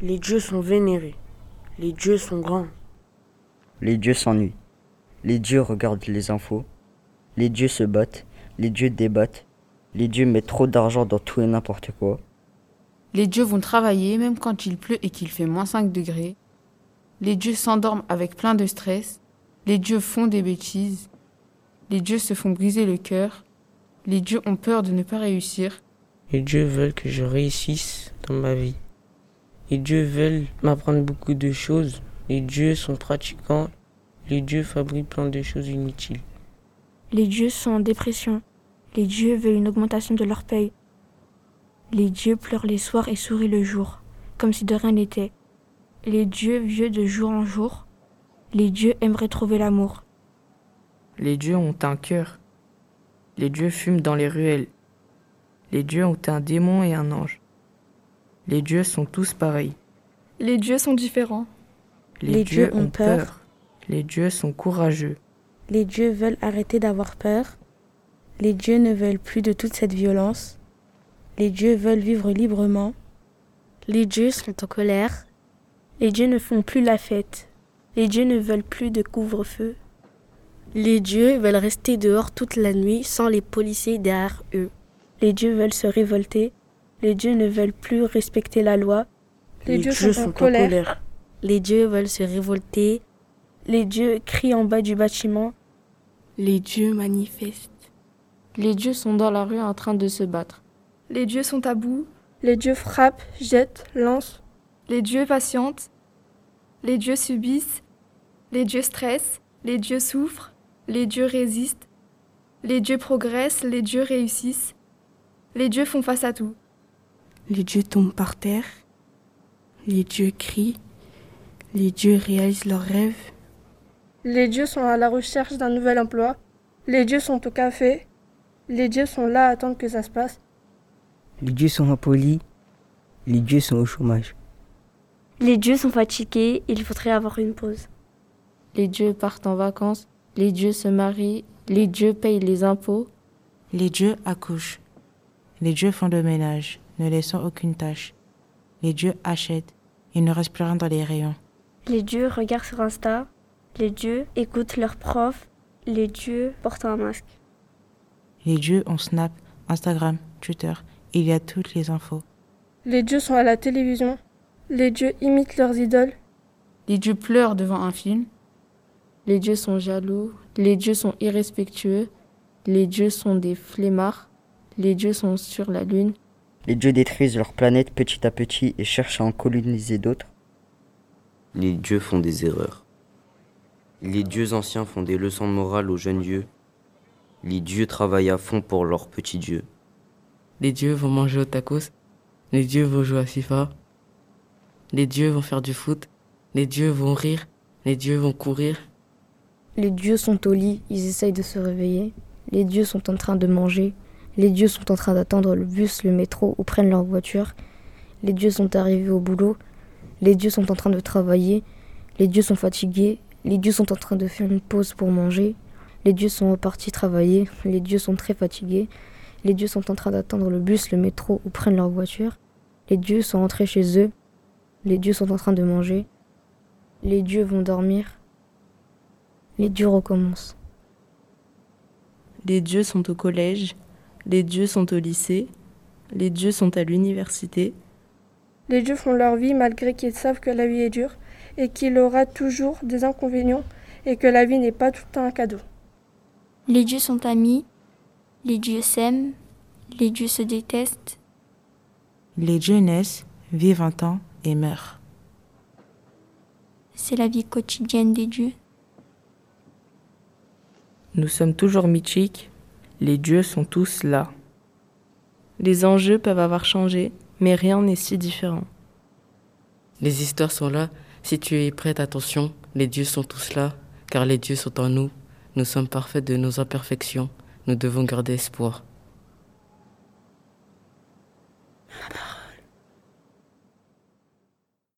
Les dieux sont vénérés. Les dieux sont grands. Les dieux s'ennuient. Les dieux regardent les infos. Les dieux se battent. Les dieux débattent. Les dieux mettent trop d'argent dans tout et n'importe quoi. Les dieux vont travailler même quand il pleut et qu'il fait moins 5 degrés. Les dieux s'endorment avec plein de stress. Les dieux font des bêtises. Les dieux se font briser le cœur. Les dieux ont peur de ne pas réussir. Les dieux veulent que je réussisse dans ma vie. Les dieux veulent m'apprendre beaucoup de choses. Les dieux sont pratiquants. Les dieux fabriquent plein de choses inutiles. Les dieux sont en dépression. Les dieux veulent une augmentation de leur paye. Les dieux pleurent les soirs et sourient le jour, comme si de rien n'était. Les dieux vieux de jour en jour. Les dieux aimeraient trouver l'amour. Les dieux ont un cœur. Les dieux fument dans les ruelles. Les dieux ont un démon et un ange. Les dieux sont tous pareils. Les dieux sont différents. Les, Les dieux, dieux ont ont peur. peur. Les dieux sont courageux. Les dieux veulent arrêter d'avoir peur. Les dieux ne veulent plus de toute cette violence. Les dieux veulent vivre librement. Les dieux sont en colère. Les dieux ne font plus la fête. Les dieux ne veulent plus de couvre-feu. Les dieux veulent rester dehors toute la nuit sans les policiers derrière eux. Les dieux veulent se révolter. Les dieux ne veulent plus respecter la loi. Les dieux sont en colère. Les dieux veulent se révolter. Les dieux crient en bas du bâtiment. Les dieux manifestent. Les dieux sont dans la rue en train de se battre. Les dieux sont à bout. Les dieux frappent, jettent, lancent. Les dieux patientent. Les dieux subissent. Les dieux stressent. Les dieux souffrent. Les dieux résistent. Les dieux progressent. Les dieux réussissent. Les dieux font face à tout. Les dieux tombent par terre. Les dieux crient. Les dieux réalisent leurs rêves. Les dieux sont à la recherche d'un nouvel emploi. Les dieux sont au café. Les dieux sont là à attendre que ça se passe. Les dieux sont impolis. Les dieux sont au chômage. Les dieux sont fatigués. Il faudrait avoir une pause. Les dieux partent en vacances. Les dieux se marient. Les dieux payent les impôts. Les dieux accouchent. Les dieux font le ménage, ne laissant aucune tâche. Les dieux achètent. Il ne reste plus rien dans les rayons. Les dieux regardent sur Insta. Les dieux écoutent leurs profs. Les dieux portent un masque. Les dieux ont Snap, Instagram, Twitter. Il y a toutes les infos. Les dieux sont à la télévision. Les dieux imitent leurs idoles. Les dieux pleurent devant un film. Les dieux sont jaloux. Les dieux sont irrespectueux. Les dieux sont des flemmards. Les dieux sont sur la lune. Les dieux détruisent leur planète petit à petit et cherchent à en coloniser d'autres. Les dieux font des erreurs. Les dieux anciens font des leçons de morale aux jeunes dieux. Les dieux travaillent à fond pour leurs petits dieux. Les dieux vont manger au tacos. Les dieux vont jouer à FIFA. Les dieux vont faire du foot. Les dieux vont rire. Les dieux vont courir. Les dieux sont au lit. Ils essayent de se réveiller. Les dieux sont en train de manger. Les dieux sont en train d'attendre le bus, le métro ou prennent leur voiture. Les dieux sont arrivés au boulot. Les dieux sont en train de travailler. Les dieux sont fatigués. Les dieux sont en train de faire une pause pour manger. Les dieux sont repartis travailler. Les dieux sont très fatigués. Les dieux sont en train d'attendre le bus, le métro ou prennent leur voiture. Les dieux sont rentrés chez eux. Les dieux sont en train de manger. Les dieux vont dormir. Les dieux recommencent. Les dieux sont au collège. Les dieux sont au lycée. Les dieux sont à l'université. Les dieux font leur vie malgré qu'ils savent que la vie est dure et qu'il aura toujours des inconvénients et que la vie n'est pas tout le temps un cadeau. Les dieux sont amis. Les dieux s'aiment. Les dieux se détestent. Les dieux naissent, vivent un temps et meurent. C'est la vie quotidienne des dieux. Nous sommes toujours mythiques. Les dieux sont tous là. Les enjeux peuvent avoir changé, mais rien n'est si différent. Les histoires sont là. Si tu es prête, attention. Les dieux sont tous là, car les dieux sont en nous. Nous sommes parfaits de nos imperfections. Nous devons garder espoir. Papa.